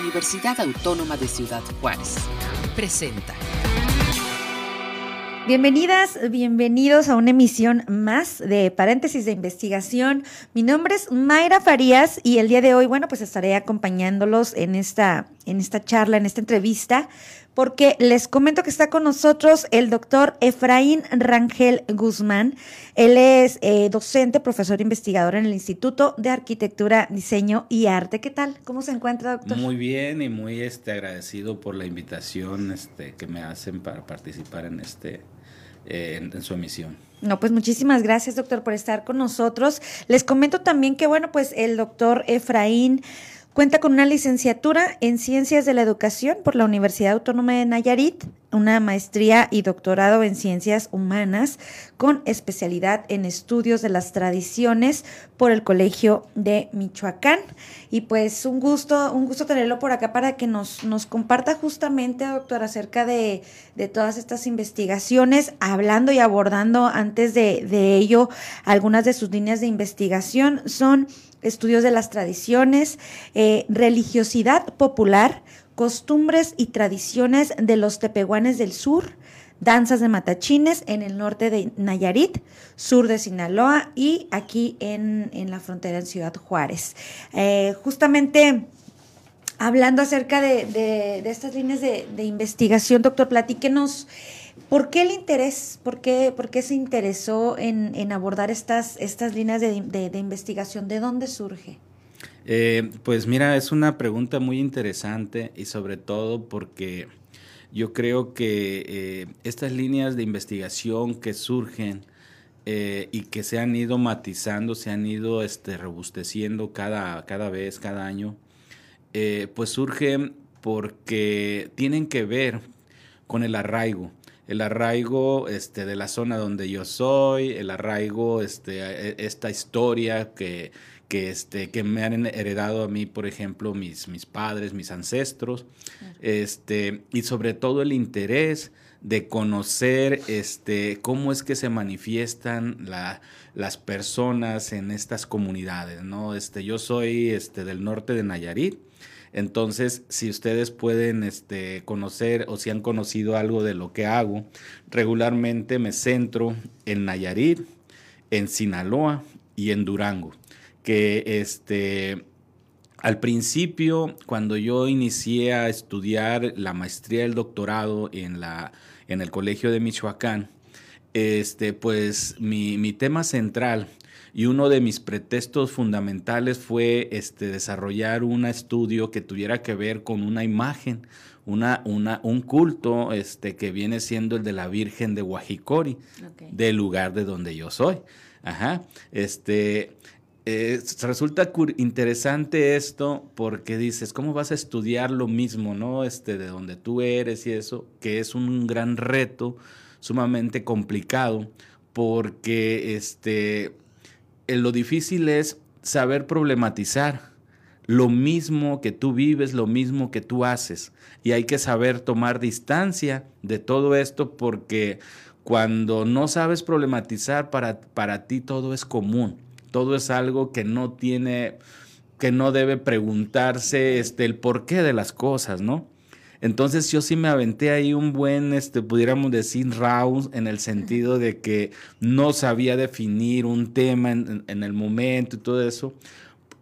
Universidad Autónoma de Ciudad Juárez. Presenta. Bienvenidas, bienvenidos a una emisión más de Paréntesis de Investigación. Mi nombre es Mayra Farías y el día de hoy, bueno, pues estaré acompañándolos en esta, en esta charla, en esta entrevista, porque les comento que está con nosotros el doctor Efraín Rangel Guzmán. Él es eh, docente, profesor investigador en el Instituto de Arquitectura, Diseño y Arte. ¿Qué tal? ¿Cómo se encuentra, doctor? Muy bien y muy este, agradecido por la invitación este, que me hacen para participar en, este, eh, en, en su emisión. No, pues muchísimas gracias, doctor, por estar con nosotros. Les comento también que, bueno, pues el doctor Efraín Cuenta con una licenciatura en Ciencias de la Educación por la Universidad Autónoma de Nayarit, una maestría y doctorado en Ciencias Humanas con especialidad en Estudios de las Tradiciones por el Colegio de Michoacán. Y pues un gusto, un gusto tenerlo por acá para que nos, nos comparta justamente, doctor, acerca de, de todas estas investigaciones, hablando y abordando antes de, de ello algunas de sus líneas de investigación. Son estudios de las tradiciones, eh, religiosidad popular, costumbres y tradiciones de los tepehuanes del sur, danzas de matachines en el norte de Nayarit, sur de Sinaloa y aquí en, la frontera en Ciudad Juárez. Eh, justamente hablando acerca de, estas líneas de, de, investigación, doctor, platíquenos ¿Por qué el interés? ¿Por qué, por qué se interesó en, en, abordar estas, estas líneas de, de, investigación? ¿De dónde surge? Eh, pues mira, es una pregunta muy interesante y sobre todo porque yo creo que eh, estas líneas de investigación que surgen eh, y que se han ido matizando, se han ido este, robusteciendo cada, cada vez, cada año, pues surgen porque tienen que ver con el arraigo. El arraigo este, de la zona donde yo soy, el arraigo, este, e, esta historia que, que, este, que me han heredado a mí, por ejemplo, mis, mis padres, mis ancestros, este, y sobre todo el interés de conocer este, cómo es que se manifiestan la, las personas en estas comunidades. ¿no? Este, yo soy este, del norte de Nayarit entonces, si ustedes pueden este, conocer o si han conocido algo de lo que hago, regularmente me centro en Nayarit, en Sinaloa y en Durango, que este, al principio, cuando yo inicié a estudiar la maestría el doctorado en, la, en el Colegio de Michoacán, este, pues mi, mi tema central y uno de mis pretextos fundamentales fue este, desarrollar un estudio que tuviera que ver con una imagen, una, una, un culto este, que viene siendo el de la Virgen de Guajicori, del lugar de donde yo soy. Ajá. Este, eh, resulta interesante esto porque dices, ¿cómo vas a estudiar lo mismo, no? Este, de donde tú eres y eso, que es un gran reto, sumamente complicado, porque este, eh, lo difícil es saber problematizar lo mismo que tú vives, lo mismo que tú haces. Y hay que saber tomar distancia de todo esto porque cuando no sabes problematizar, para, para ti todo es común, todo es algo que no tiene, que no debe preguntarse este, el porqué de las cosas, ¿no? Entonces yo sí me aventé ahí un buen, este, pudiéramos decir, round en el sentido de que no sabía definir un tema en, el momento y todo eso.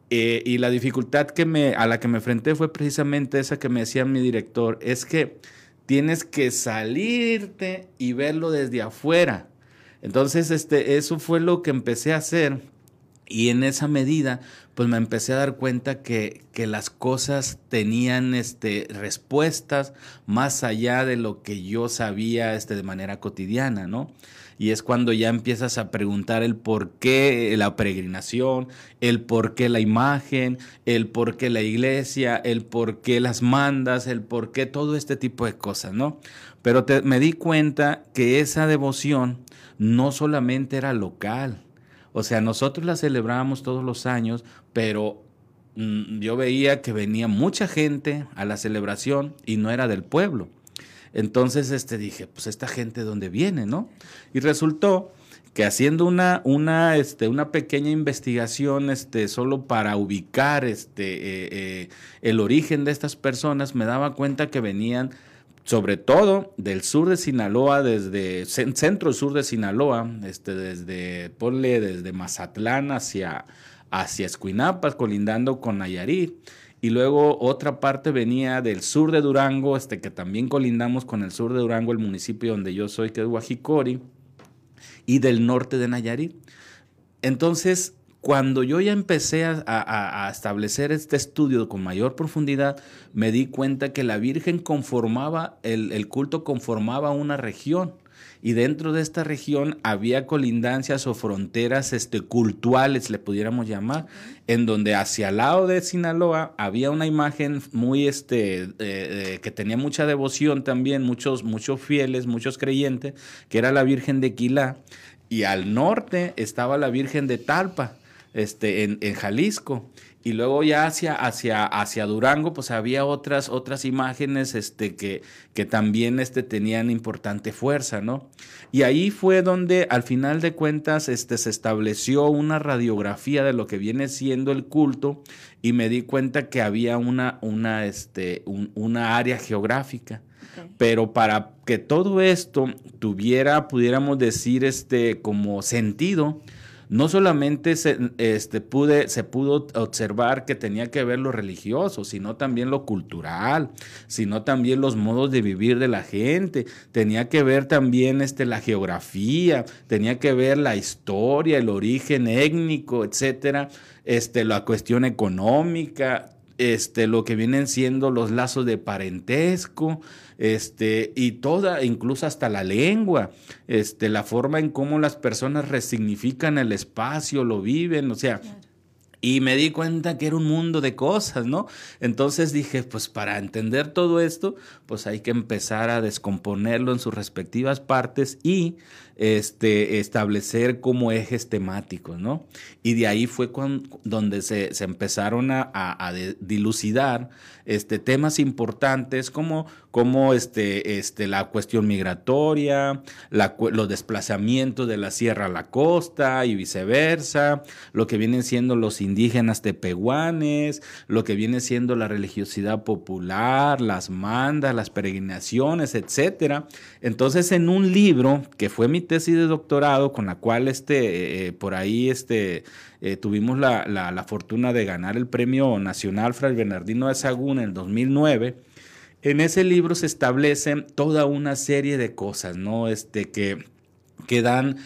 Eh, y la dificultad que me, a la que me enfrenté fue precisamente esa que me decía mi director, es que tienes que salirte y verlo desde afuera. Entonces, este, eso fue lo que empecé a hacer y en esa medida, pues me empecé a dar cuenta que, que, las cosas tenían este, respuestas más allá de lo que yo sabía este, de manera cotidiana, ¿no? Y es cuando ya empiezas a preguntar el por qué la peregrinación, el por qué la imagen, el por qué la iglesia, el por qué las mandas, el por qué todo este tipo de cosas, ¿no? Pero me di cuenta que esa devoción no solamente era local, o sea, nosotros la celebrábamos todos los años, pero mm, yo veía que venía mucha gente a la celebración y no era del pueblo. Entonces este, dije, pues esta gente de dónde viene, ¿no? Y resultó que haciendo una, una, este, una pequeña investigación este, solo para ubicar este, eh, eh, el origen de estas personas, me daba cuenta que venían sobre todo del sur de Sinaloa, desde centro sur de Sinaloa, este, desde, ponle, desde Mazatlán hacia, hacia Escuinapas, colindando con Nayarit. Y luego otra parte venía del sur de Durango, este, que también colindamos con el sur de Durango, el municipio donde yo soy, que es Guajicori y del norte de Nayarit. Entonces, cuando yo ya empecé a, establecer este estudio con mayor profundidad, me di cuenta que la Virgen conformaba, el, culto conformaba una región. Y dentro de esta región había colindancias o fronteras este, cultuales, le pudiéramos llamar, en donde hacia el lado de Sinaloa había una imagen muy, este, que tenía mucha devoción también, muchos, muchos fieles, muchos creyentes, que era la Virgen de Quilá y al norte estaba la Virgen de Talpa, este, en, en Jalisco. Y luego ya hacia, hacia, hacia Durango, pues había otras, otras imágenes este, que, que también este, tenían importante fuerza, ¿no? Y ahí fue donde al final de cuentas este, se estableció una radiografía de lo que viene siendo el culto y me di cuenta que había una, una, este, una área geográfica. Pero para que todo esto tuviera, pudiéramos decir, este, como sentido, no solamente se, este, se pudo observar que tenía que ver lo religioso, sino también lo cultural, sino también los modos de vivir de la gente, tenía que ver también este, la geografía, tenía que ver la historia, el origen étnico, etcétera, este, la cuestión económica, este, lo que vienen siendo los lazos de parentesco, este, y toda, incluso hasta la lengua, este, la forma en cómo las personas resignifican el espacio, lo viven, o sea, y me di cuenta que era un mundo de cosas, ¿no? Entonces dije, pues para entender todo esto, pues hay que empezar a descomponerlo en sus respectivas partes y este, establecer como ejes temáticos, ¿no? Y de ahí fue donde se, se empezaron a, dilucidar este, temas importantes como, como este, este, la cuestión migratoria, los desplazamientos de la sierra a la costa y viceversa, lo que vienen siendo los indígenas tepehuanes, lo que viene siendo la religiosidad popular, las mandas, las peregrinaciones, etcétera. Entonces, en un libro que fue mi tesis de doctorado, con la cual este, eh, por ahí este, eh, tuvimos la, la, fortuna de ganar el premio nacional Fray Bernardino de Sagún en el 2009. En ese libro se establecen toda una serie de cosas, ¿no? Este, que que dan,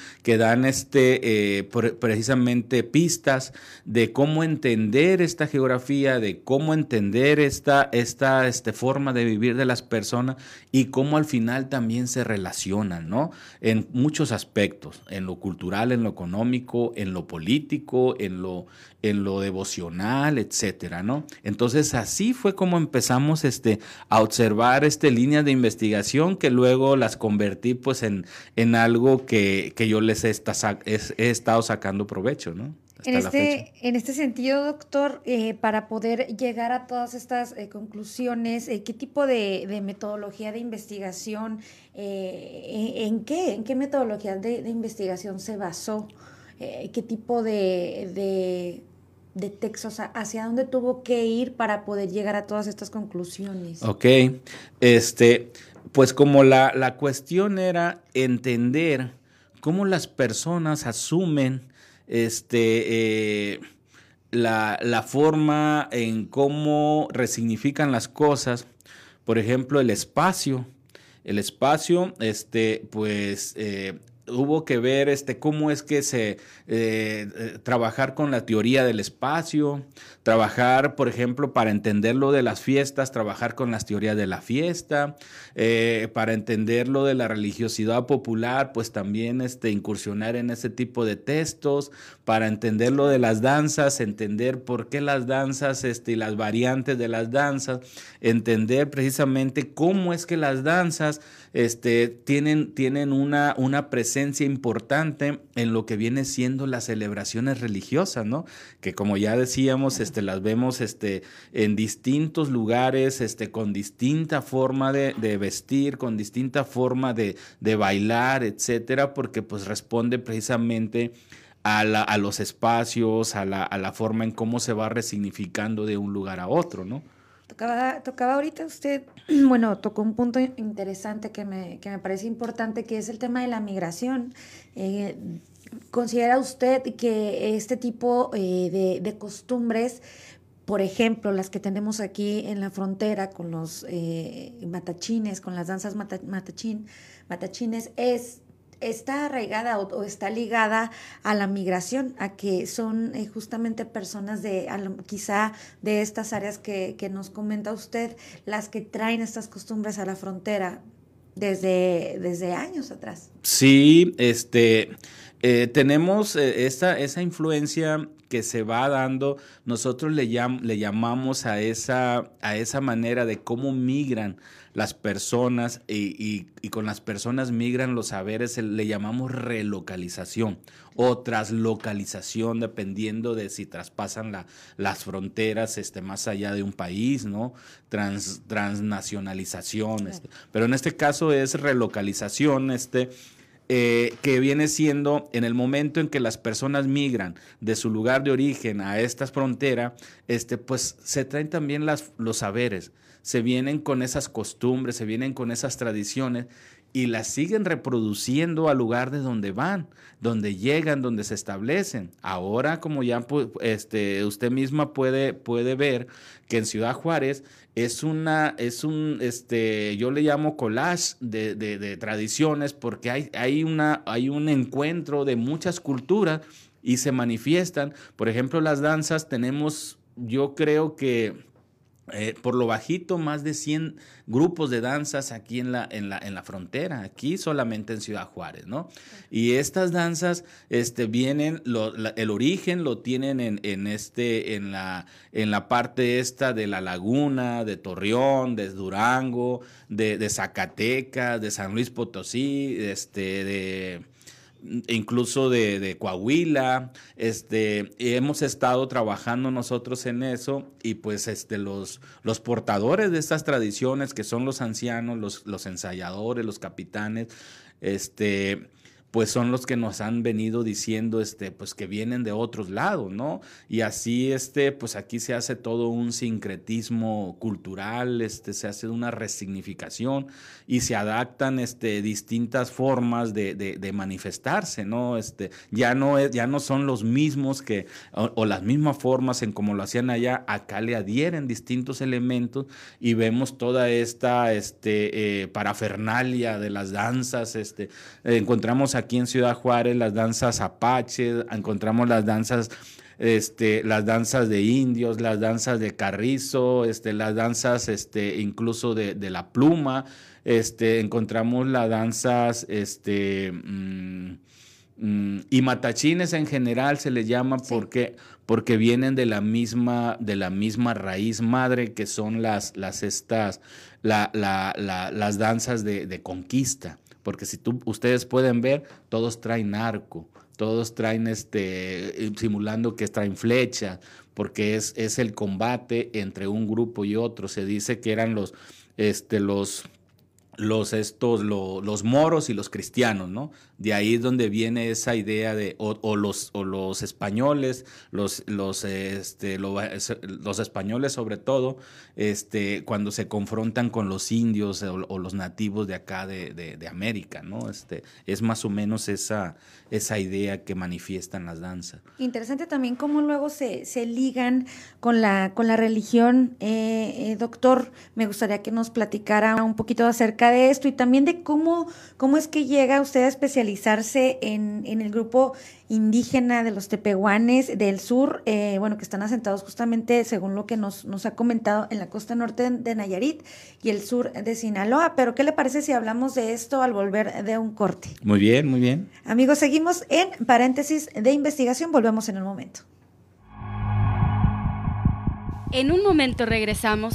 este, eh, precisamente pistas de cómo entender esta geografía, de cómo entender esta, esta este, forma de vivir de las personas y cómo al final también se relacionan, ¿no? En muchos aspectos, en lo cultural, en lo económico, en lo político, en lo, en lo devocional, etcétera, ¿no? Entonces así fue como empezamos este, a observar este, líneas de investigación que luego las convertí pues en, en algo que, yo les he, he, estado sacando provecho, ¿no? en este, en este sentido, doctor, eh, para poder llegar a todas estas eh, conclusiones, eh, ¿qué tipo de, metodología de investigación, en, qué, en qué metodología de, investigación se basó? ¿Qué tipo de de textos, hacia dónde tuvo que ir para poder llegar a todas estas conclusiones. Ok, este, pues como la, la cuestión era entender cómo las personas asumen este, eh, la, la, forma en cómo resignifican las cosas, por ejemplo, el espacio. El espacio, este, pues, eh, hubo que ver este, cómo es que se eh, eh, trabajar con la teoría del espacio, trabajar, por ejemplo, para entender lo de las fiestas, trabajar con las teorías de la fiesta, eh, para entender lo de la religiosidad popular, pues también este, incursionar en ese tipo de textos, para entender lo de las danzas, entender por qué las danzas este, y las variantes de las danzas, entender precisamente cómo es que las danzas este, tienen, tienen una, una presencia presencia importante en lo que viene siendo las celebraciones religiosas, ¿no? Que como ya decíamos, este, las vemos este, en distintos lugares, este, con distinta forma de, vestir, con distinta forma de, de bailar, etcétera, porque pues responde precisamente a, a los espacios, a la, a la, forma en cómo se va resignificando de un lugar a otro, ¿no? Tocaba, tocaba ahorita usted, bueno, tocó un punto interesante que me, que me parece importante, que es el tema de la migración. Eh, ¿Considera usted que este tipo eh, de, costumbres, por ejemplo, las que tenemos aquí en la frontera con los eh, matachines, con las danzas matachín, matachines, es está arraigada o, está ligada a la migración, a que son eh, justamente personas de quizá de estas áreas que, nos comenta usted, las que traen estas costumbres a la frontera desde, desde años atrás. Sí, este, eh, tenemos eh, esa, esa influencia que se va dando, nosotros le, le llamamos a esa, a esa manera de cómo migran las personas y, con las personas migran los saberes, le llamamos relocalización o traslocalización, dependiendo de si traspasan la, las fronteras este, más allá de un país, ¿no? Trans, transnacionalización. Este. Pero en este caso es relocalización, este, eh, que viene siendo en el momento en que las personas migran de su lugar de origen a esta frontera, este, pues se traen también las, los saberes se vienen con esas costumbres, se vienen con esas tradiciones y las siguen reproduciendo al lugar de donde van, donde llegan, donde se establecen. Ahora, como ya este, usted misma puede, puede ver que en Ciudad Juárez es una, es un, este, yo le llamo collage de, de, tradiciones porque hay, hay, una, hay un encuentro de muchas culturas y se manifiestan. Por ejemplo, las danzas tenemos, yo creo que eh, por lo bajito, más de 100 grupos de danzas aquí en la, en la, en la frontera, aquí solamente en Ciudad Juárez, ¿no? Y estas danzas este, vienen, el origen lo tienen en, en, este, en, la, en la parte esta de la laguna, de Torreón, de Durango, de, de Zacatecas, de San Luis Potosí, este, de incluso de, Coahuila, este, hemos estado trabajando nosotros en eso y pues este, los, los portadores de estas tradiciones que son los ancianos, los, los ensayadores, los capitanes, este, pues son los que nos han venido diciendo, este, pues que vienen de otros lados, ¿no? Y así, este, pues aquí se hace todo un sincretismo cultural, este, se hace una resignificación y se adaptan, este, distintas formas de, manifestarse, ¿no? Este, ya no es, ya no son los mismos que, o, las mismas formas en como lo hacían allá, acá le adhieren distintos elementos y vemos toda esta, este, eh, parafernalia de las danzas, este, encontramos aquí aquí en Ciudad Juárez las danzas apaches, encontramos las danzas este, las danzas de indios, las danzas de carrizo, este, las danzas este, incluso de, la pluma, este, encontramos las danzas este, mm, mm, y matachines en general se les llama porque, porque vienen de la misma, de la misma raíz madre que son las, las, estas, la, las danzas de, de conquista porque si tú, ustedes pueden ver, todos traen arco, todos traen este, eh, simulando que traen flecha, porque es, es el combate entre un grupo y otro. Se dice que eran los, este, los los estos los moros y los cristianos, ¿no? De ahí es donde viene esa idea de o, los o los españoles, los los este los españoles sobre todo, este cuando se confrontan con los indios o, los nativos de acá de, de, América, ¿no? Este es más o menos esa esa idea que manifiestan las danzas. Interesante también cómo luego se, se ligan con la con la religión, eh, eh, doctor. Me gustaría que nos platicara un poquito acerca de esto y también de cómo, cómo es que llega usted a especializarse en, en el grupo indígena de los tepehuanes del sur, eh, bueno, que están asentados justamente, según lo que nos, nos ha comentado, en la costa norte de Nayarit y el sur de Sinaloa. Pero, ¿qué le parece si hablamos de esto al volver de un corte? Muy bien, muy bien. Amigos, seguimos en paréntesis de investigación, volvemos en un momento. En un momento regresamos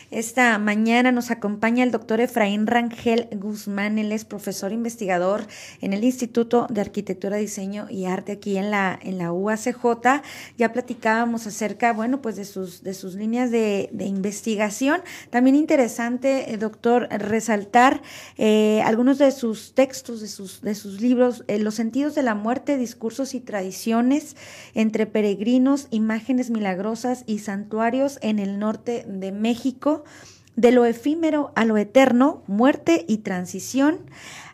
Esta mañana nos acompaña el doctor Efraín Rangel Guzmán. Él es profesor investigador en el Instituto de Arquitectura, Diseño y Arte aquí en la, en la UACJ. Ya platicábamos acerca, bueno, pues de sus, de sus líneas de, investigación. También interesante, eh, doctor, resaltar eh, algunos de sus textos, de sus, de sus libros, eh, Los sentidos de la muerte, discursos y tradiciones entre peregrinos, imágenes milagrosas y santuarios en el norte de México de lo efímero a lo eterno, muerte y transición,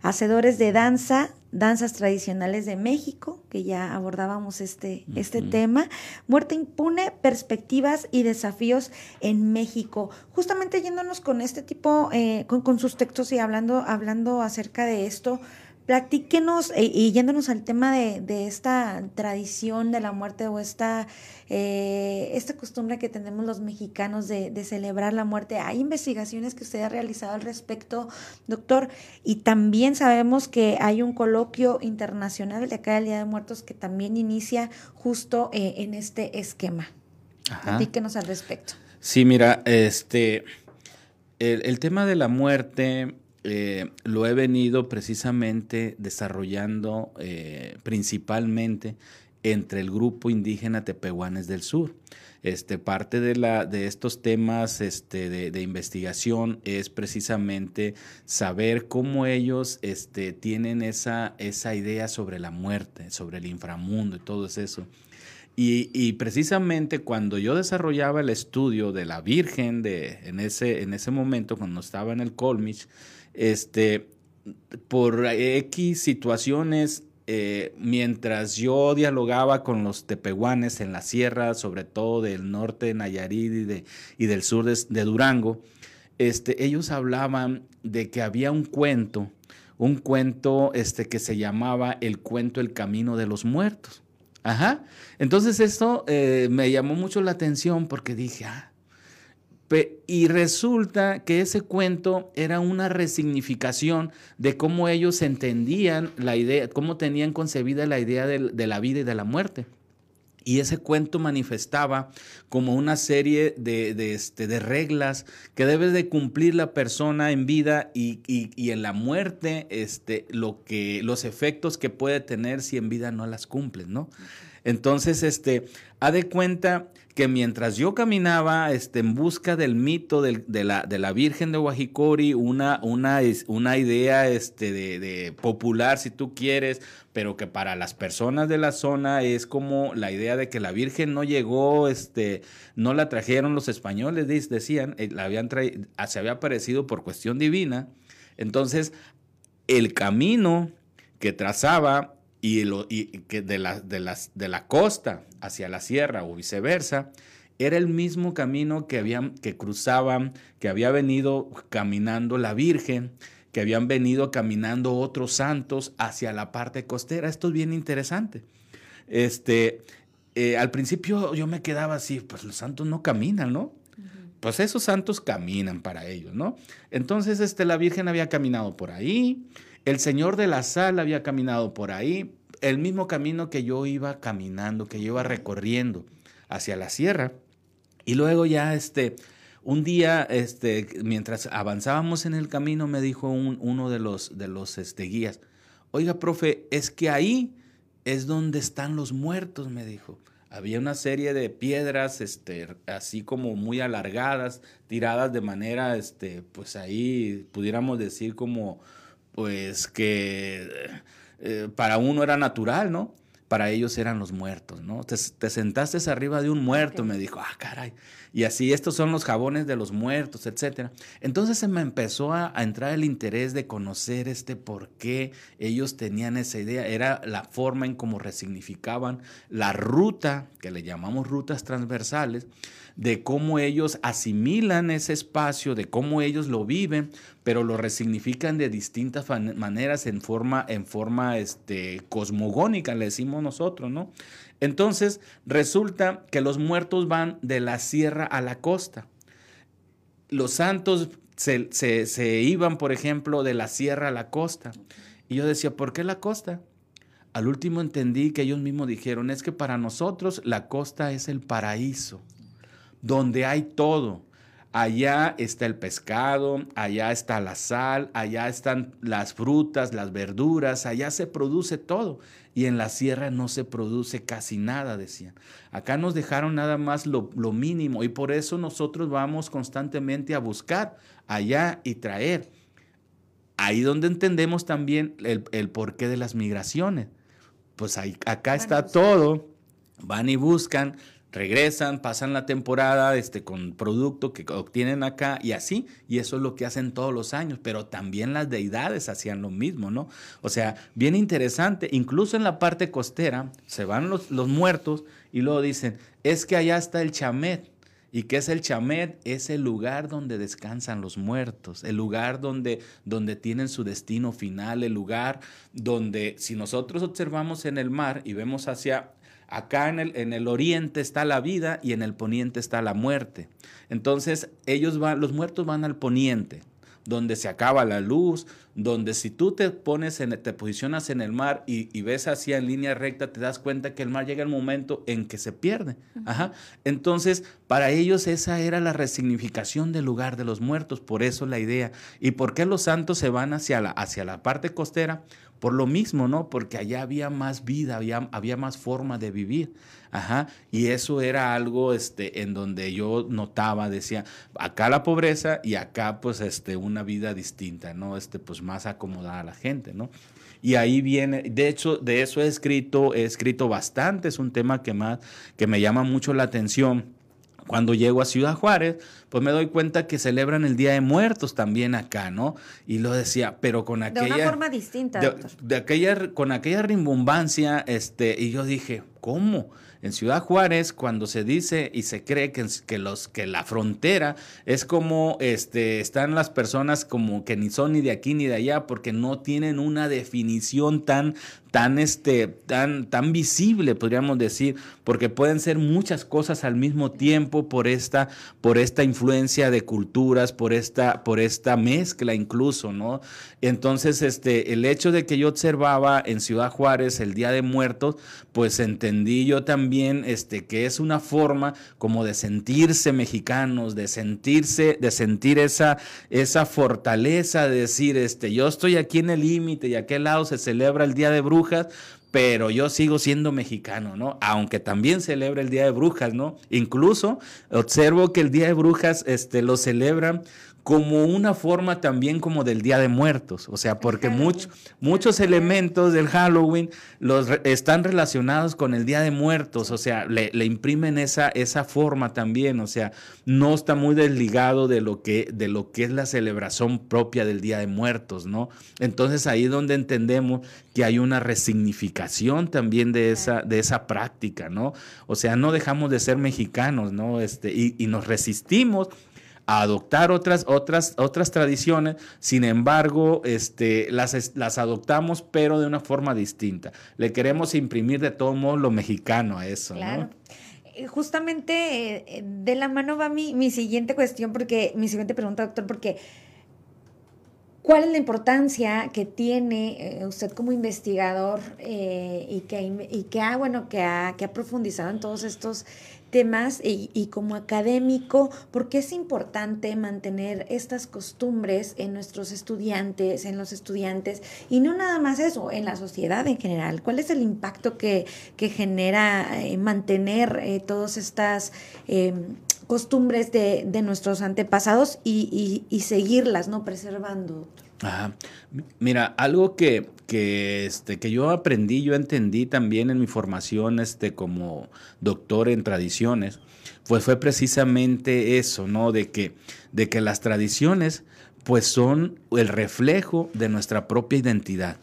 hacedores de danza, danzas tradicionales de México, que ya abordábamos este, este tema, muerte impune, perspectivas y desafíos en México. Justamente yéndonos con este tipo, eh, con, con, sus textos y hablando, hablando acerca de esto, Platíquenos, eh, y yéndonos al tema de, esta tradición de la muerte o esta, eh, esta costumbre que tenemos los mexicanos de, celebrar la muerte. Hay investigaciones que usted ha realizado al respecto, doctor, y también sabemos que hay un coloquio internacional de acá del Día de Muertos que también inicia justo eh, en este esquema. Platíquenos al respecto. Sí, mira, este, el, el tema de la muerte eh, lo he venido precisamente desarrollando eh, principalmente entre el grupo indígena Tepehuanes del Sur. Este, parte de, la, de estos temas este, de, investigación es precisamente saber cómo ellos este, tienen esa, esa idea sobre la muerte, sobre el inframundo y todo eso. Y, y, precisamente cuando yo desarrollaba el estudio de la Virgen de, en, ese, en ese momento, cuando estaba en el Colmich, este, por X situaciones, eh, mientras yo dialogaba con los tepehuanes en la sierra, sobre todo del norte de Nayarit y, de, y del sur de, Durango, este, ellos hablaban de que había un cuento, un cuento este, que se llamaba el cuento El Camino de los Muertos. Ajá. Entonces esto eh, me llamó mucho la atención porque dije, ah, y resulta que ese cuento era una resignificación de cómo ellos entendían la idea, cómo tenían concebida la idea de, la vida y de la muerte. Y ese cuento manifestaba como una serie de, este, de reglas que debe de cumplir la persona en vida y, en la muerte este, lo que, los efectos que puede tener si en vida no las cumple, ¿no? Entonces, este, ha de cuenta que mientras yo caminaba este, en busca del mito de, la, de, la, Virgen de Guajicori, una, una, una idea este, de, popular, si tú quieres, pero que para las personas de la zona es como la idea de que la Virgen no llegó, este, no la trajeron los españoles, decían, eh, la habían se había aparecido por cuestión divina. Entonces, el camino que trazaba y, que de, la, de, las, de la costa hacia la sierra o viceversa, era el mismo camino que, habían, que cruzaban, que había venido caminando la Virgen, que habían venido caminando otros santos hacia la parte costera. Esto es bien interesante. Este, eh, al principio yo me quedaba así, pues los santos no caminan, ¿no? Pues esos santos caminan para ellos, ¿no? Entonces, este, la Virgen había caminado por ahí, el Señor de la Sal había caminado por ahí, el mismo camino que yo iba caminando, que yo iba recorriendo hacia la sierra. Y luego ya, este, un día, este, mientras avanzábamos en el camino, me dijo uno de los, de los este, guías, oiga, profe, es que ahí es donde están los muertos, me dijo. Había una serie de piedras, este, así como muy alargadas, tiradas de manera, este, pues ahí pudiéramos decir como pues que eh, para uno era natural, ¿no? Para ellos eran los muertos, ¿no? Te, sentaste arriba de un muerto, me dijo, ah, caray. Y así, estos son los jabones de los muertos, etcétera. Entonces se me empezó a, a, entrar el interés de conocer este por qué ellos tenían esa idea. Era la forma en cómo resignificaban la ruta, que le llamamos rutas transversales, de cómo ellos asimilan ese espacio, de cómo ellos lo viven, pero lo resignifican de distintas maneras en forma, en forma este, cosmogónica, le decimos nosotros, ¿no? Entonces, resulta que los muertos van de la sierra a la costa. Los santos se, se iban, por ejemplo, de la sierra a la costa. Y yo decía, ¿por qué la costa? Al último entendí que ellos mismos dijeron, es que para nosotros la costa es el paraíso, donde hay todo. Allá está el pescado, allá está la sal, allá están las frutas, las verduras, allá se produce todo. Y en la sierra no se produce casi nada, decían. Acá nos dejaron nada más lo, mínimo y por eso nosotros vamos constantemente a buscar allá y traer. Ahí donde entendemos también el, porqué de las migraciones. Pues ahí, acá está todo, van y buscan, regresan, pasan la temporada este, con producto que obtienen acá y así, y eso es lo que hacen todos los años, pero también las deidades hacían lo mismo, ¿no? O sea, bien interesante, incluso en la parte costera se van los, los muertos y luego dicen, es que allá está el chamet. ¿Y qué es el chamet? Es el lugar donde descansan los muertos, el lugar donde, donde tienen su destino final, el lugar donde si nosotros observamos en el mar y vemos hacia Acá en el, en el oriente está la vida y en el poniente está la muerte. Entonces, ellos van, los muertos van al poniente, donde se acaba la luz, donde si tú te pones en, te posicionas en el mar y, ves hacia en línea recta, te das cuenta que el mar llega el momento en que se pierde. Ajá. Entonces, para ellos esa era la resignificación del lugar de los muertos, por eso la idea. ¿Y por qué los santos se van hacia la, hacia la parte costera? Por lo mismo, ¿no? Porque allá había más vida, había, había más forma de vivir. Ajá. Y eso era algo este, en donde yo notaba, decía, acá la pobreza y acá pues este, una vida distinta, ¿no? Este, pues más acomodada a la gente, ¿no? Y ahí viene, de hecho, de eso he escrito, he escrito bastante, es un tema que más, que me llama mucho la atención cuando llego a Ciudad Juárez, pues me doy cuenta que celebran el Día de Muertos también acá, ¿no? Y lo decía, pero con aquella... De una forma distinta. De, aquella, con aquella rimbombancia, este, y yo dije, ¿cómo? En Ciudad Juárez, cuando se dice y se cree que, que, los, que la frontera es como este, están las personas como que ni son ni de aquí ni de allá, porque no tienen una definición tan, tan, este, tan, tan visible, podríamos decir, porque pueden ser muchas cosas al mismo tiempo por esta, por esta influencia de culturas, por esta, por esta mezcla incluso, ¿no? Entonces, este, el hecho de que yo observaba en Ciudad Juárez el Día de Muertos, pues entendí yo también este, que es una forma como de sentirse mexicanos, de sentirse, de sentir esa, esa fortaleza, de decir, este, yo estoy aquí en el límite y a aquel lado se celebra el Día de Brujas, pero yo sigo siendo mexicano, ¿no? Aunque también celebra el Día de Brujas, ¿no? Incluso observo que el Día de Brujas este, lo celebran como una forma también como del Día de Muertos, o sea, porque muchos elementos del Halloween los están relacionados con el Día de Muertos, o sea, le, imprimen esa, esa forma también, o sea, no está muy desligado de lo, que, de lo que es la celebración propia del Día de Muertos, ¿no? Entonces ahí es donde entendemos que hay una resignificación también de esa, de esa práctica, ¿no? O sea, no dejamos de ser mexicanos, ¿no? Este, y, y nos resistimos a adoptar otras, otras, otras tradiciones, sin embargo, este, las, las adoptamos, pero de una forma distinta. Le queremos imprimir de todo modo lo mexicano a eso. Claro. Eh, justamente eh, de la mano va mi, mi siguiente cuestión, porque mi siguiente pregunta, doctor, porque ¿Cuál es la importancia que tiene eh, usted como investigador y, que, y que, ha, bueno, que, ha, que ha profundizado en todos estos temas y, como académico, porque es importante mantener estas costumbres en nuestros estudiantes, en los estudiantes, y no nada más eso, en la sociedad en general. ¿Cuál es el impacto que, genera eh, mantener eh, todas estas em, costumbres de, nuestros antepasados y, y seguirlas, ¿no? Preservando. Ajá. Mira, algo que, que, este, que yo aprendí, yo entendí también en mi formación este, como doctor en tradiciones, pues fue precisamente eso, ¿no? De que, de que las tradiciones pues son el reflejo de nuestra propia identidad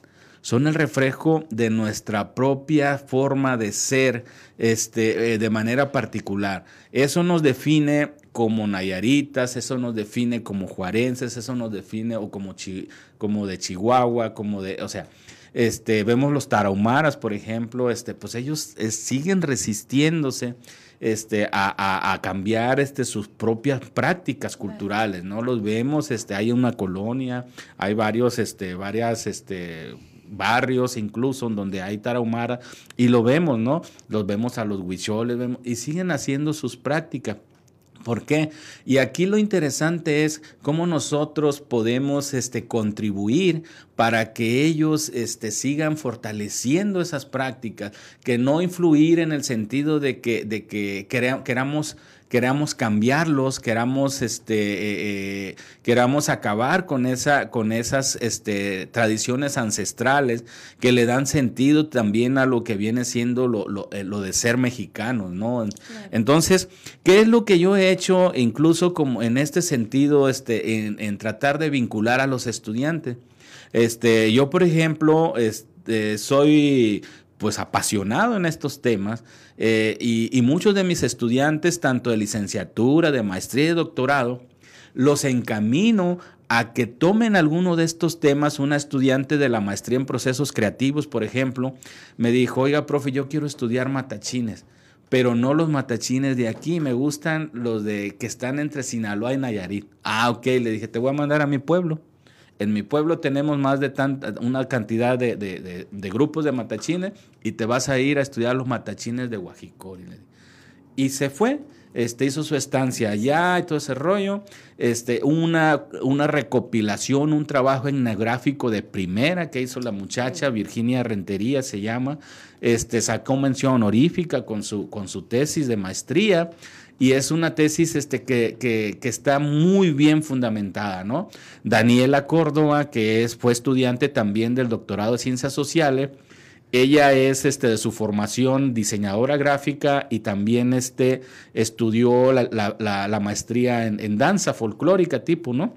son el reflejo de nuestra propia forma de ser este, eh, de manera particular. Eso nos define como nayaritas, eso nos define como juarenses, eso nos define o como, como de Chihuahua, como de, o sea, este, vemos los tarahumaras, por ejemplo, este, pues ellos eh, siguen resistiéndose este, a, a, cambiar este, sus propias prácticas culturales, ¿no? Los vemos, este, hay una colonia, hay varios, este, varias, este, barrios incluso donde hay tarahumara y lo vemos, ¿no? Los vemos a los huicholes y siguen haciendo sus prácticas. ¿Por qué? Y aquí lo interesante es cómo nosotros podemos este, contribuir para que ellos este, sigan fortaleciendo esas prácticas, que no influir en el sentido de que, de que queramos queramos cambiarlos, queramos, este, eh, eh, queramos acabar con, esa, con esas este, tradiciones ancestrales que le dan sentido también a lo que viene siendo lo, lo, eh, lo de ser mexicanos, ¿no? Entonces, ¿qué es lo que yo he hecho incluso como en este sentido, este, en, en tratar de vincular a los estudiantes? Este, yo, por ejemplo, este, soy pues apasionado en estos temas eh, y, muchos de mis estudiantes, tanto de licenciatura, de maestría y de doctorado, los encamino a que tomen alguno de estos temas. Una estudiante de la maestría en procesos creativos, por ejemplo, me dijo, oiga, profe, yo quiero estudiar matachines, pero no los matachines de aquí, me gustan los de que están entre Sinaloa y Nayarit. Ah, ok, le dije, te voy a mandar a mi pueblo. En mi pueblo tenemos más de tanta, una cantidad de, grupos de matachines y te vas a ir a estudiar los matachines de Guajicori. Y se fue, este, hizo su estancia allá y todo ese rollo. Este, una, una recopilación, un trabajo etnográfico de primera que hizo la muchacha, Virginia Rentería se llama. Este, sacó mención honorífica con su, con su tesis de maestría y es una tesis este, que, que, que, está muy bien fundamentada, ¿no? Daniela Córdoba, que fue estudiante también del doctorado de Ciencias Sociales, ella es este, de su formación diseñadora gráfica y también este, estudió la, la, la, maestría en, en danza folclórica tipo, ¿no?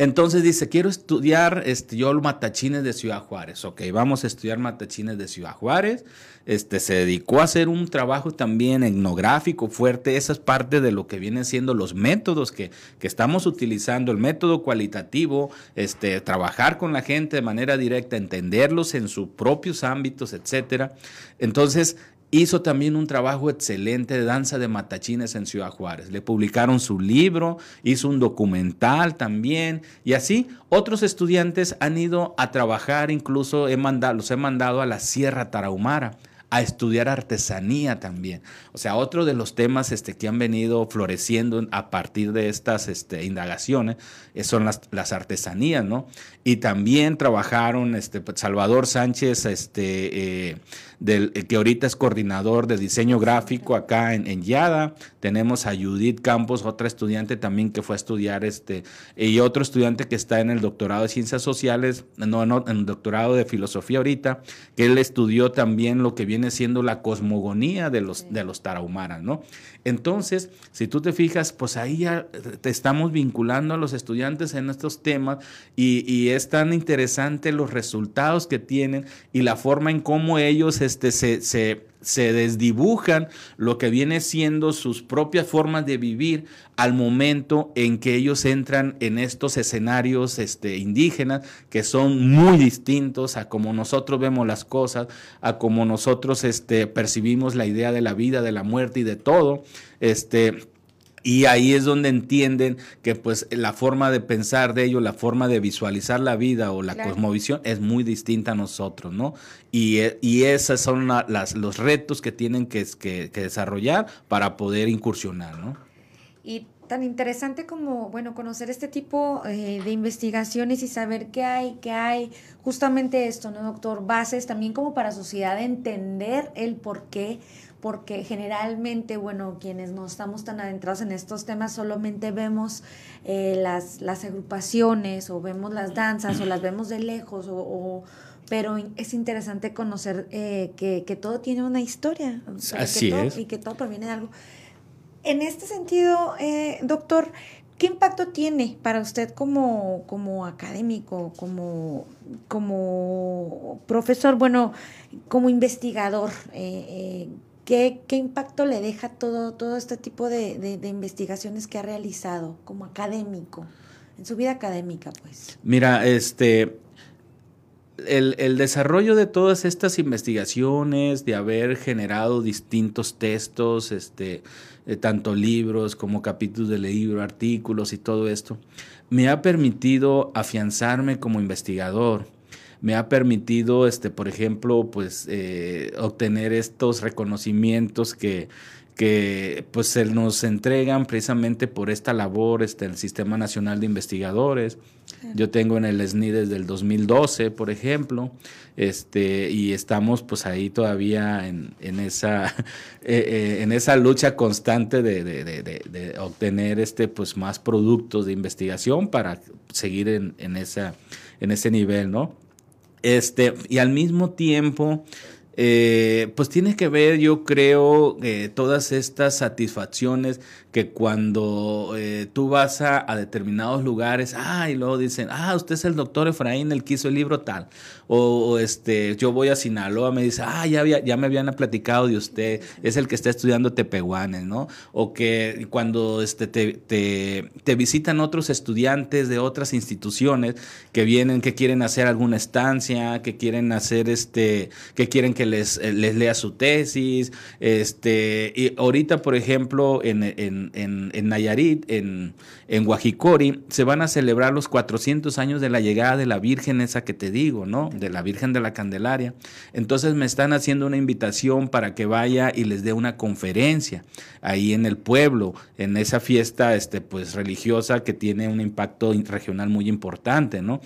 Entonces dice, quiero estudiar este, yo matachines de Ciudad Juárez. Ok, vamos a estudiar matachines de Ciudad Juárez. Este, se dedicó a hacer un trabajo también etnográfico fuerte. Esa es parte de lo que vienen siendo los métodos que, que estamos utilizando. El método cualitativo, este, trabajar con la gente de manera directa, entenderlos en sus propios ámbitos, etcétera. Entonces, Hizo también un trabajo excelente de danza de matachines en Ciudad Juárez. Le publicaron su libro, hizo un documental también y así otros estudiantes han ido a trabajar, incluso he mandado, los he mandado a la Sierra Tarahumara a estudiar artesanía también. O sea, otro de los temas este, que han venido floreciendo a partir de estas este, indagaciones eh, son las, las, artesanías, ¿no? Y también trabajaron este, Salvador Sánchez, este, eh, del, que ahorita es coordinador de diseño gráfico acá en, en, Yada. Tenemos a Judith Campos, otra estudiante también que fue a estudiar, este, y otro estudiante que está en el doctorado de Ciencias Sociales, no, no en el doctorado de Filosofía ahorita, que él estudió también lo que viene siendo la cosmogonía de los, de los tarahumaras, ¿no? Entonces, si tú te fijas, pues ahí ya te estamos vinculando a los estudiantes en estos temas y, es tan interesante los resultados que tienen y la forma en cómo ellos este, se se desdibujan lo que viene siendo sus propias formas de vivir al momento en que ellos entran en estos escenarios este, indígenas que son muy distintos a como nosotros vemos las cosas, a como nosotros este, percibimos la idea de la vida, de la muerte y de todo. Este, y ahí es donde entienden que pues la forma de pensar de ellos, la forma de visualizar la vida o la cosmovisión es muy distinta a nosotros, ¿no? Y, e, y esos son las, los retos que tienen que, que, que, desarrollar para poder incursionar, ¿no? Y tan interesante como, bueno, conocer este tipo eh, de investigaciones y saber qué hay, qué hay, justamente esto, ¿no, doctor? Bases también como para sociedad entender el por qué porque generalmente, bueno, quienes no estamos tan adentrados en estos temas solamente vemos eh, las, las agrupaciones o vemos las danzas o las vemos de lejos o, pero es interesante conocer eh, que, que, todo tiene una historia. Así es. Y que todo proviene de algo. En este sentido, eh, doctor, ¿qué impacto tiene para usted como, como académico, como, como profesor, bueno, como investigador? Eh, ¿Qué, ¿Qué, impacto le deja todo, todo este tipo de, de, investigaciones que ha realizado como académico, en su vida académica, pues? Mira, este, el, desarrollo de todas estas investigaciones, de haber generado distintos textos, este, eh, tanto libros como capítulos de libro, artículos y todo esto, me ha permitido afianzarme como investigador. Me ha permitido, este, por ejemplo, pues, eh, obtener estos reconocimientos que, que pues se nos entregan precisamente por esta labor, este, el Sistema Nacional de Investigadores. Yo tengo en el SNI desde el 2012, por ejemplo, este, y estamos pues ahí todavía en, en esa, eh, eh, en esa lucha constante de, de, de, de, obtener este, pues, más productos de investigación para seguir en, en, esa, en ese nivel, ¿no? Este, y al mismo tiempo, eh, pues tiene que ver, yo creo, eh, todas estas satisfacciones que cuando eh, tú vas a, determinados lugares, ah, y luego dicen, ah, usted es el doctor Efraín, el que hizo el libro tal. O, este, yo voy a Sinaloa, me dice, ah, ya, había, ya me habían platicado de usted, es el que está estudiando Tepehuanes, ¿no? O que cuando este, te, te, te visitan otros estudiantes de otras instituciones que vienen, que quieren hacer alguna estancia, que quieren hacer este, que quieren que les, les lea su tesis, este, y ahorita, por ejemplo, en, en en, Nayarit, en, en Guajicori, se van a celebrar los 400 años de la llegada de la Virgen esa que te digo, ¿no? De la Virgen de la Candelaria. Entonces me están haciendo una invitación para que vaya y les dé una conferencia ahí en el pueblo, en esa fiesta este, pues, religiosa que tiene un impacto regional muy importante, ¿no?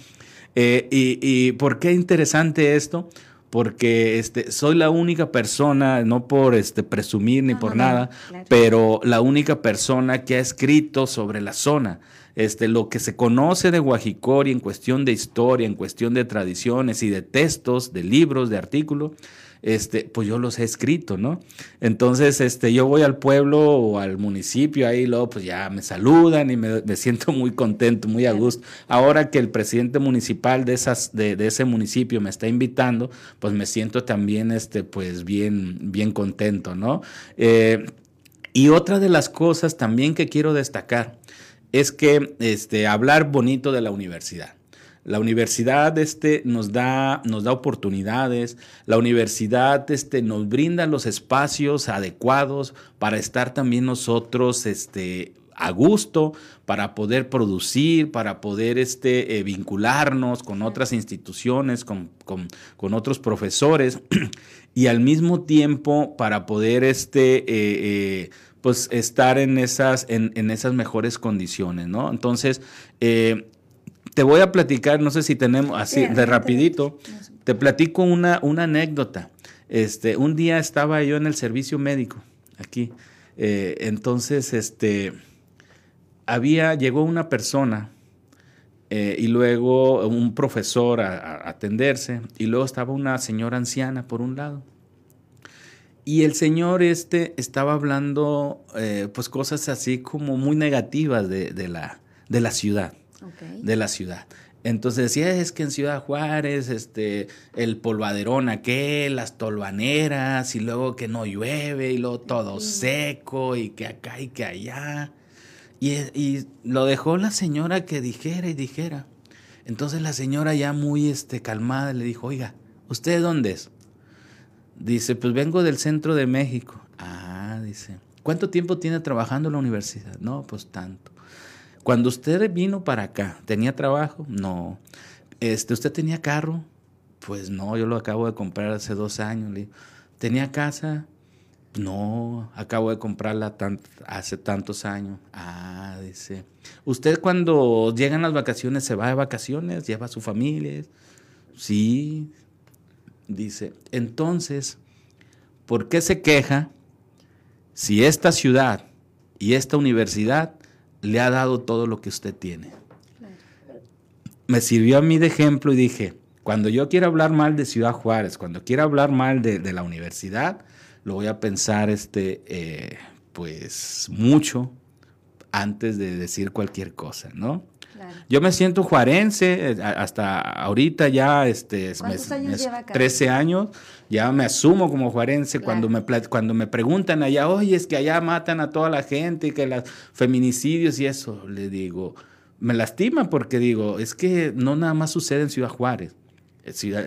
Eh, y, y, ¿por qué interesante esto? Porque este, soy la única persona, no por este, presumir ni por nada, pero la única persona que ha escrito sobre la zona. Este, lo que se conoce de Guajicori en cuestión de historia, en cuestión de tradiciones y de textos, de libros, de artículos, este, pues yo los he escrito, ¿no? Entonces, este, yo voy al pueblo o al municipio, ahí luego pues ya me saludan y me, siento muy contento, muy a gusto. Ahora que el presidente municipal de, esas, de, ese municipio me está invitando, pues me siento también, este, pues bien, bien contento, ¿no? Eh, y otra de las cosas también que quiero destacar es que este, hablar bonito de la universidad. La universidad este, nos, da, nos da oportunidades, la universidad este, nos brinda los espacios adecuados para estar también nosotros este, a gusto, para poder producir, para poder este, eh, vincularnos con otras instituciones, con, con, otros profesores y al mismo tiempo para poder este, eh, eh, pues estar en esas, en, en, esas mejores condiciones, ¿no? Entonces, te voy a platicar, no sé si tenemos así de rapidito, te platico una, una anécdota. Este, un día estaba yo en el servicio médico aquí. Eh, entonces, este, había, llegó una persona eh, y luego un profesor a, atenderse y luego estaba una señora anciana por un lado. Y el señor este estaba hablando eh, pues cosas así como muy negativas de, de, la, de la ciudad de la ciudad. Entonces decía, es que en Ciudad Juárez, este, el polvaderón aquel, las tolvaneras, y luego que no llueve, y luego todo seco, y que acá y que allá. Y, y, lo dejó la señora que dijera y dijera. Entonces la señora ya muy este, calmada le dijo, oiga, ¿usted dónde es? Dice, pues vengo del centro de México. Ah, dice, ¿cuánto tiempo tiene trabajando en la universidad? No, pues tanto. Cuando usted vino para acá, ¿tenía trabajo? No. Este, ¿Usted tenía carro? Pues no, yo lo acabo de comprar hace dos años. ¿Tenía casa? No, acabo de comprarla hace tantos años. Ah, dice. ¿Usted cuando llegan las vacaciones se va de vacaciones? ¿Lleva a su familia? Sí. Dice, entonces, ¿por qué se queja si esta ciudad y esta universidad le ha dado todo lo que usted tiene. Me sirvió a mí de ejemplo y dije, cuando yo quiero hablar mal de Ciudad Juárez, cuando quiero hablar mal de, la universidad, lo voy a pensar este, eh, pues mucho antes de decir cualquier cosa, ¿no? Yo me siento juarense, eh, hasta ahorita ya, este, ¿Cuántos años lleva 13 años, ya me asumo como juarense cuando, me, cuando me preguntan allá, oye, es que allá matan a toda la gente y que los feminicidios y eso, le digo, me lastima porque digo, es que no nada más sucede en Ciudad Juárez,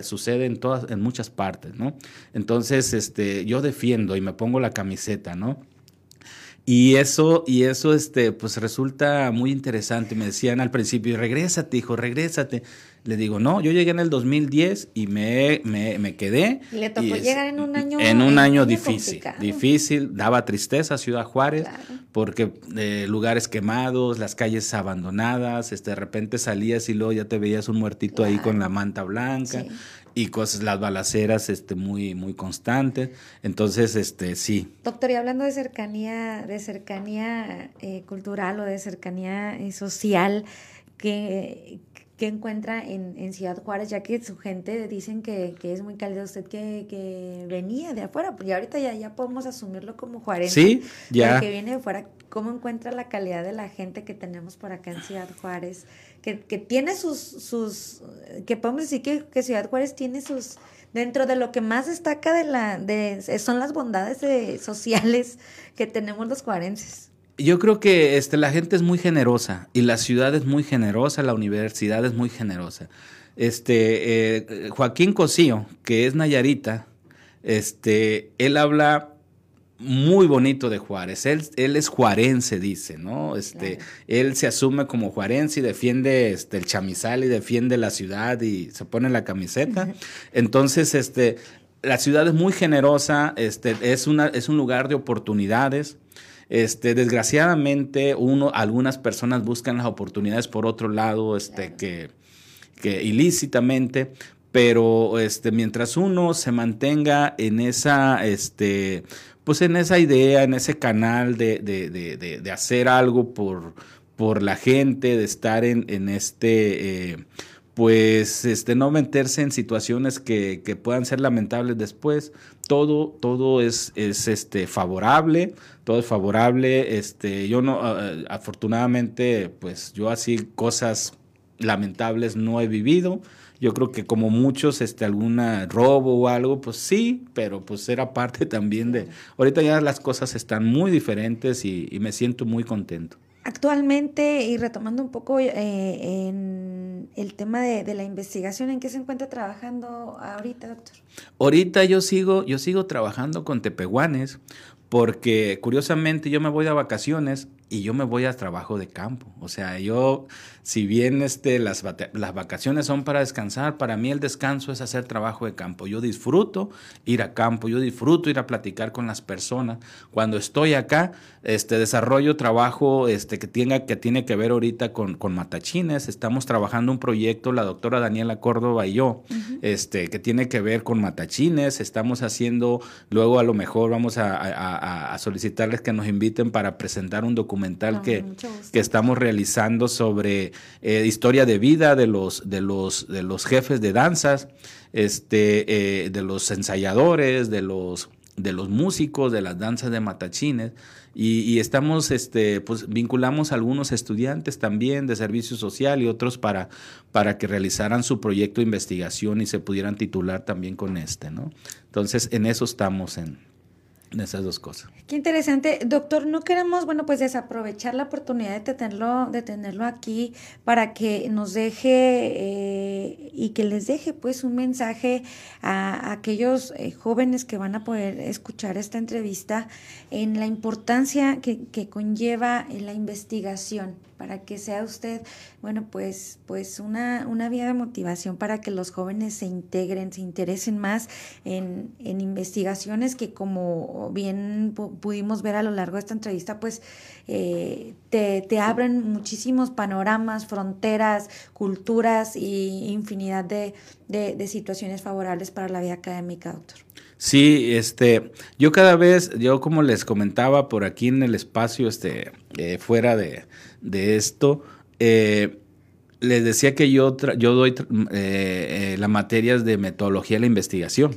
sucede en todas, en muchas partes, ¿no? Entonces, este, yo defiendo y me pongo la camiseta, ¿no? Y eso, y eso, este, pues resulta muy interesante. Me decían al principio, regrésate, hijo, regrésate. Le digo, no, yo llegué en el 2010 y me, me, me quedé. Le tocó llegar en un año. En un año difícil, difícil, daba tristeza a Ciudad Juárez, porque eh, lugares quemados, las calles abandonadas, este, de repente salías y luego ya te veías un muertito ahí con la manta blanca. Y cosas, las balaceras este, muy, muy constantes. Entonces, este, sí. Doctor, y hablando de cercanía, de cercanía eh, cultural o de cercanía eh, social, que, que encuentra en, en, Ciudad Juárez, ya que su gente dicen que, que es muy cálida, usted que, que, venía de afuera, porque ahorita ya, ya podemos asumirlo como Juárez. Sí, ya. Que viene de afuera, ¿cómo encuentra la calidad de la gente que tenemos por acá en Ciudad Juárez? Que, tiene sus, sus, que podemos decir que, que Ciudad Juárez tiene sus, dentro de lo que más destaca de la, de, son las bondades de, sociales que tenemos los juarenses. Yo creo que este, la gente es muy generosa y la ciudad es muy generosa, la universidad es muy generosa. Este, eh, Joaquín Cosío, que es Nayarita, este, él habla muy bonito de Juárez. Él, él es juarense, dice, ¿no? Este, Él se asume como juarense y defiende este, el chamizal y defiende la ciudad y se pone la camiseta. Entonces, este, la ciudad es muy generosa, este, es, una, es un lugar de oportunidades. Este, desgraciadamente, uno, algunas personas buscan las oportunidades por otro lado, este, que, que ilícitamente, pero este, mientras uno se mantenga en esa, este, pues en esa idea, en ese canal de, de, de, de hacer algo por, por la gente, de estar en, en este, eh, pues este, no meterse en situaciones que, que, puedan ser lamentables después. Todo, todo es, es este, favorable, todo es favorable. Este, yo no, afortunadamente, pues yo así cosas lamentables no he vivido. Yo creo que como muchos, este, alguna robo o algo, pues sí, pero pues era parte también de... Ahorita ya las cosas están muy diferentes y, y me siento muy contento. Actualmente, y retomando un poco eh, en el tema de, de, la investigación, ¿en qué se encuentra trabajando ahorita, doctor? Ahorita yo sigo, yo sigo trabajando con tepehuanes, porque curiosamente yo me voy a vacaciones y yo me voy a trabajo de campo. O sea, yo, si bien este, las, las vacaciones son para descansar, para mí el descanso es hacer trabajo de campo. Yo disfruto ir a campo, yo disfruto ir a platicar con las personas. Cuando estoy acá, este, desarrollo trabajo este, que, tenga, que tiene que ver ahorita con, con matachines. Estamos trabajando un proyecto, la doctora Daniela Córdoba y yo, este, que tiene que ver con matachines. Estamos haciendo, luego a lo mejor vamos a, a, a solicitarles que nos inviten para presentar un documento documental que, que, estamos realizando sobre eh, historia de vida de los, de los, de los jefes de danzas, este, eh, de los ensayadores, de los, de los músicos, de las danzas de matachines. Y, y, estamos, este, pues vinculamos a algunos estudiantes también de servicio social y otros para, para que realizaran su proyecto de investigación y se pudieran titular también con este, ¿no? Entonces, en eso estamos en, de esas dos cosas. Qué interesante. Doctor, no queremos, bueno, pues desaprovechar la oportunidad de tenerlo, de tenerlo aquí para que nos deje eh, y que les deje pues un mensaje a, aquellos eh, jóvenes que van a poder escuchar esta entrevista en la importancia que, que conlleva la investigación para que sea usted, bueno, pues, pues una, una vía de motivación para que los jóvenes se integren, se interesen más en, en investigaciones que como bien pudimos ver a lo largo de esta entrevista, pues eh, te, te, abren muchísimos panoramas, fronteras, culturas y infinidad de, de, de situaciones favorables para la vida académica, doctor. Sí, este, yo cada vez, yo como les comentaba por aquí en el espacio, este, eh, fuera de, de esto, eh, les decía que yo, yo doy eh, las materias de metodología de la investigación.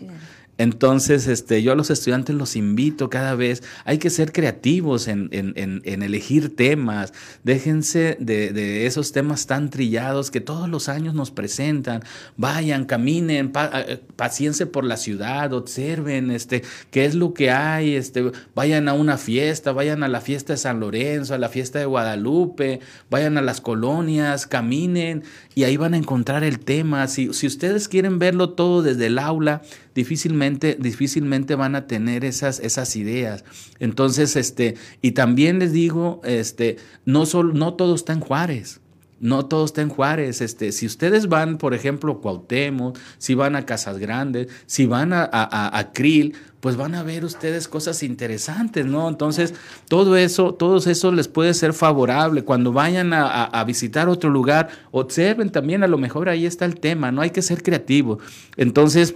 Entonces, este, yo a los estudiantes los invito cada vez, hay que ser creativos en, elegir temas, déjense de, esos temas tan trillados que todos los años nos presentan, vayan, caminen, eh, paciencia por la ciudad, observen este, qué es lo que hay, este, vayan a una fiesta, vayan a la fiesta de San Lorenzo, a la fiesta de Guadalupe, vayan a las colonias, caminen y ahí van a encontrar el tema. Si, si ustedes quieren verlo todo desde el aula, difícilmente, difícilmente van a tener esas, esas ideas. Entonces, este, y también les digo, este, no, solo, no todo está en Juárez. No todo está en Juárez. Este, si ustedes van, por ejemplo, a Cuauhtémoc, si van a Casas Grandes, si van a, a, Krill, pues van a ver ustedes cosas interesantes, ¿no? Entonces, todo eso, todo eso les puede ser favorable. Cuando vayan a, a, visitar otro lugar, observen también, a lo mejor ahí está el tema, ¿no? Hay que ser creativos. Entonces,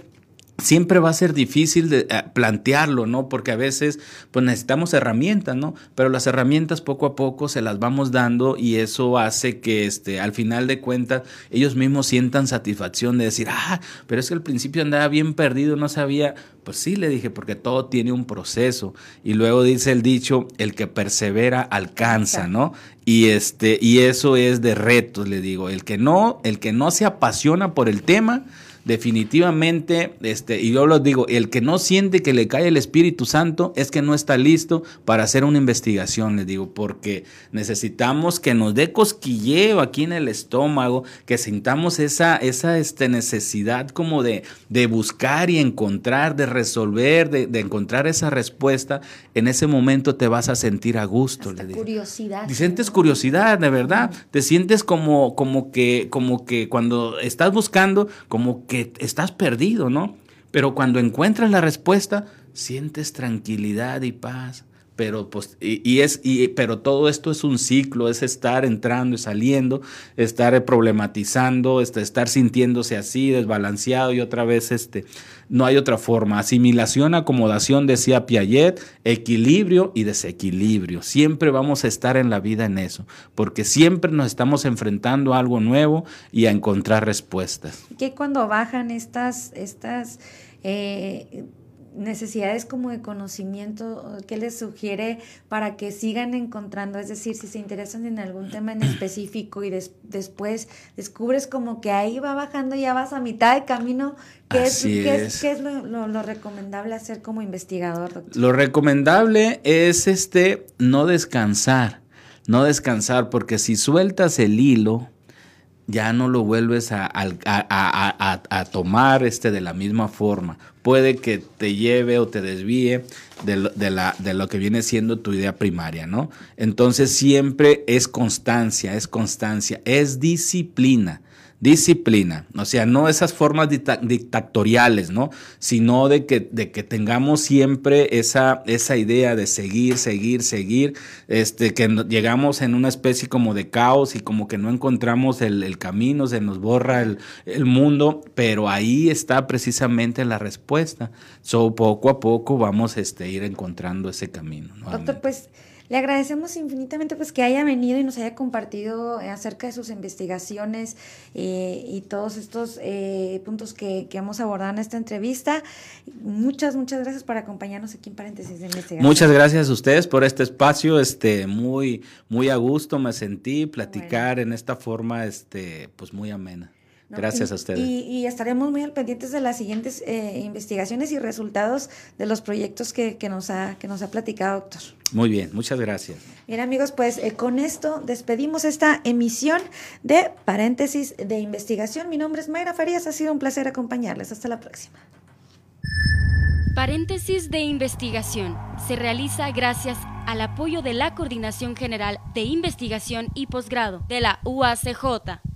siempre va a ser difícil de eh, plantearlo, ¿no? Porque a veces pues necesitamos herramientas, ¿no? Pero las herramientas poco a poco se las vamos dando y eso hace que este al final de cuentas ellos mismos sientan satisfacción de decir, "Ah, pero es que al principio andaba bien perdido, no sabía." Pues sí, le dije, porque todo tiene un proceso y luego dice el dicho, el que persevera alcanza, ¿no? Y este y eso es de retos, le digo, el que no el que no se apasiona por el tema definitivamente, este, y yo lo digo, el que no siente que le cae el Espíritu Santo es que no está listo para hacer una investigación, les digo, porque necesitamos que nos dé cosquilleo aquí en el estómago, que sintamos esa, esa este, necesidad como de, de buscar y encontrar, de resolver, de, encontrar esa respuesta, en ese momento te vas a sentir a gusto. le digo. Curiosidad. Te sientes curiosidad, de verdad. Te sientes como, como que, como que cuando estás buscando, como que estás perdido, ¿no? Pero cuando encuentras la respuesta, sientes tranquilidad y paz. Pero, pues, y, es, y, pero todo esto es un ciclo, es estar entrando y saliendo, estar problematizando, este, estar sintiéndose así, desbalanceado y otra vez este, no hay otra forma. Asimilación, acomodación, decía Piaget, equilibrio y desequilibrio. Siempre vamos a estar en la vida en eso, porque siempre nos estamos enfrentando a algo nuevo y a encontrar respuestas. Que cuando bajan estas, estas eh, necesidades como de conocimiento, ¿qué les sugiere para que sigan encontrando? Es decir, si se interesan en algún tema en específico y después descubres como que ahí va bajando, ya vas a mitad de camino, ¿qué es, qué es. lo, recomendable hacer como investigador? Doctor? Lo recomendable es este no descansar, no descansar, porque si sueltas el hilo, ya no lo vuelves a, a, tomar este de la misma forma. Puede que te lleve o te desvíe de lo, de, la, de lo que viene siendo tu idea primaria, ¿no? Entonces siempre es constancia, es constancia, es disciplina disciplina, o sea, no esas formas dictatoriales, ¿no? Sino de que, de que tengamos siempre esa, esa idea de seguir, seguir, seguir, este, que llegamos en una especie como de caos y como que no encontramos el, camino, se nos borra el, mundo, pero ahí está precisamente la respuesta. So, poco a poco vamos este, a este, ir encontrando ese camino. Doctor, pues le agradecemos infinitamente pues que haya venido y nos haya compartido eh, acerca de sus investigaciones eh, y todos estos eh, puntos que, que, hemos abordado en esta entrevista. Muchas, muchas gracias por acompañarnos aquí en Paréntesis de Investigación. Muchas gracias a ustedes por este espacio, este, muy, muy a gusto me sentí platicar en esta forma, este, pues muy amena. Gracias a ustedes. Y, estaremos muy al pendientes de las siguientes eh, investigaciones y resultados de los proyectos que, nos ha, que nos ha platicado, doctor. Muy bien, muchas gracias. Bien, amigos, pues eh, con esto despedimos esta emisión de paréntesis de investigación. Mi nombre es Mayra Farías, ha sido un placer acompañarles. Hasta la próxima. Paréntesis de investigación se realiza gracias al apoyo de la Coordinación General de Investigación y Posgrado de la UACJ.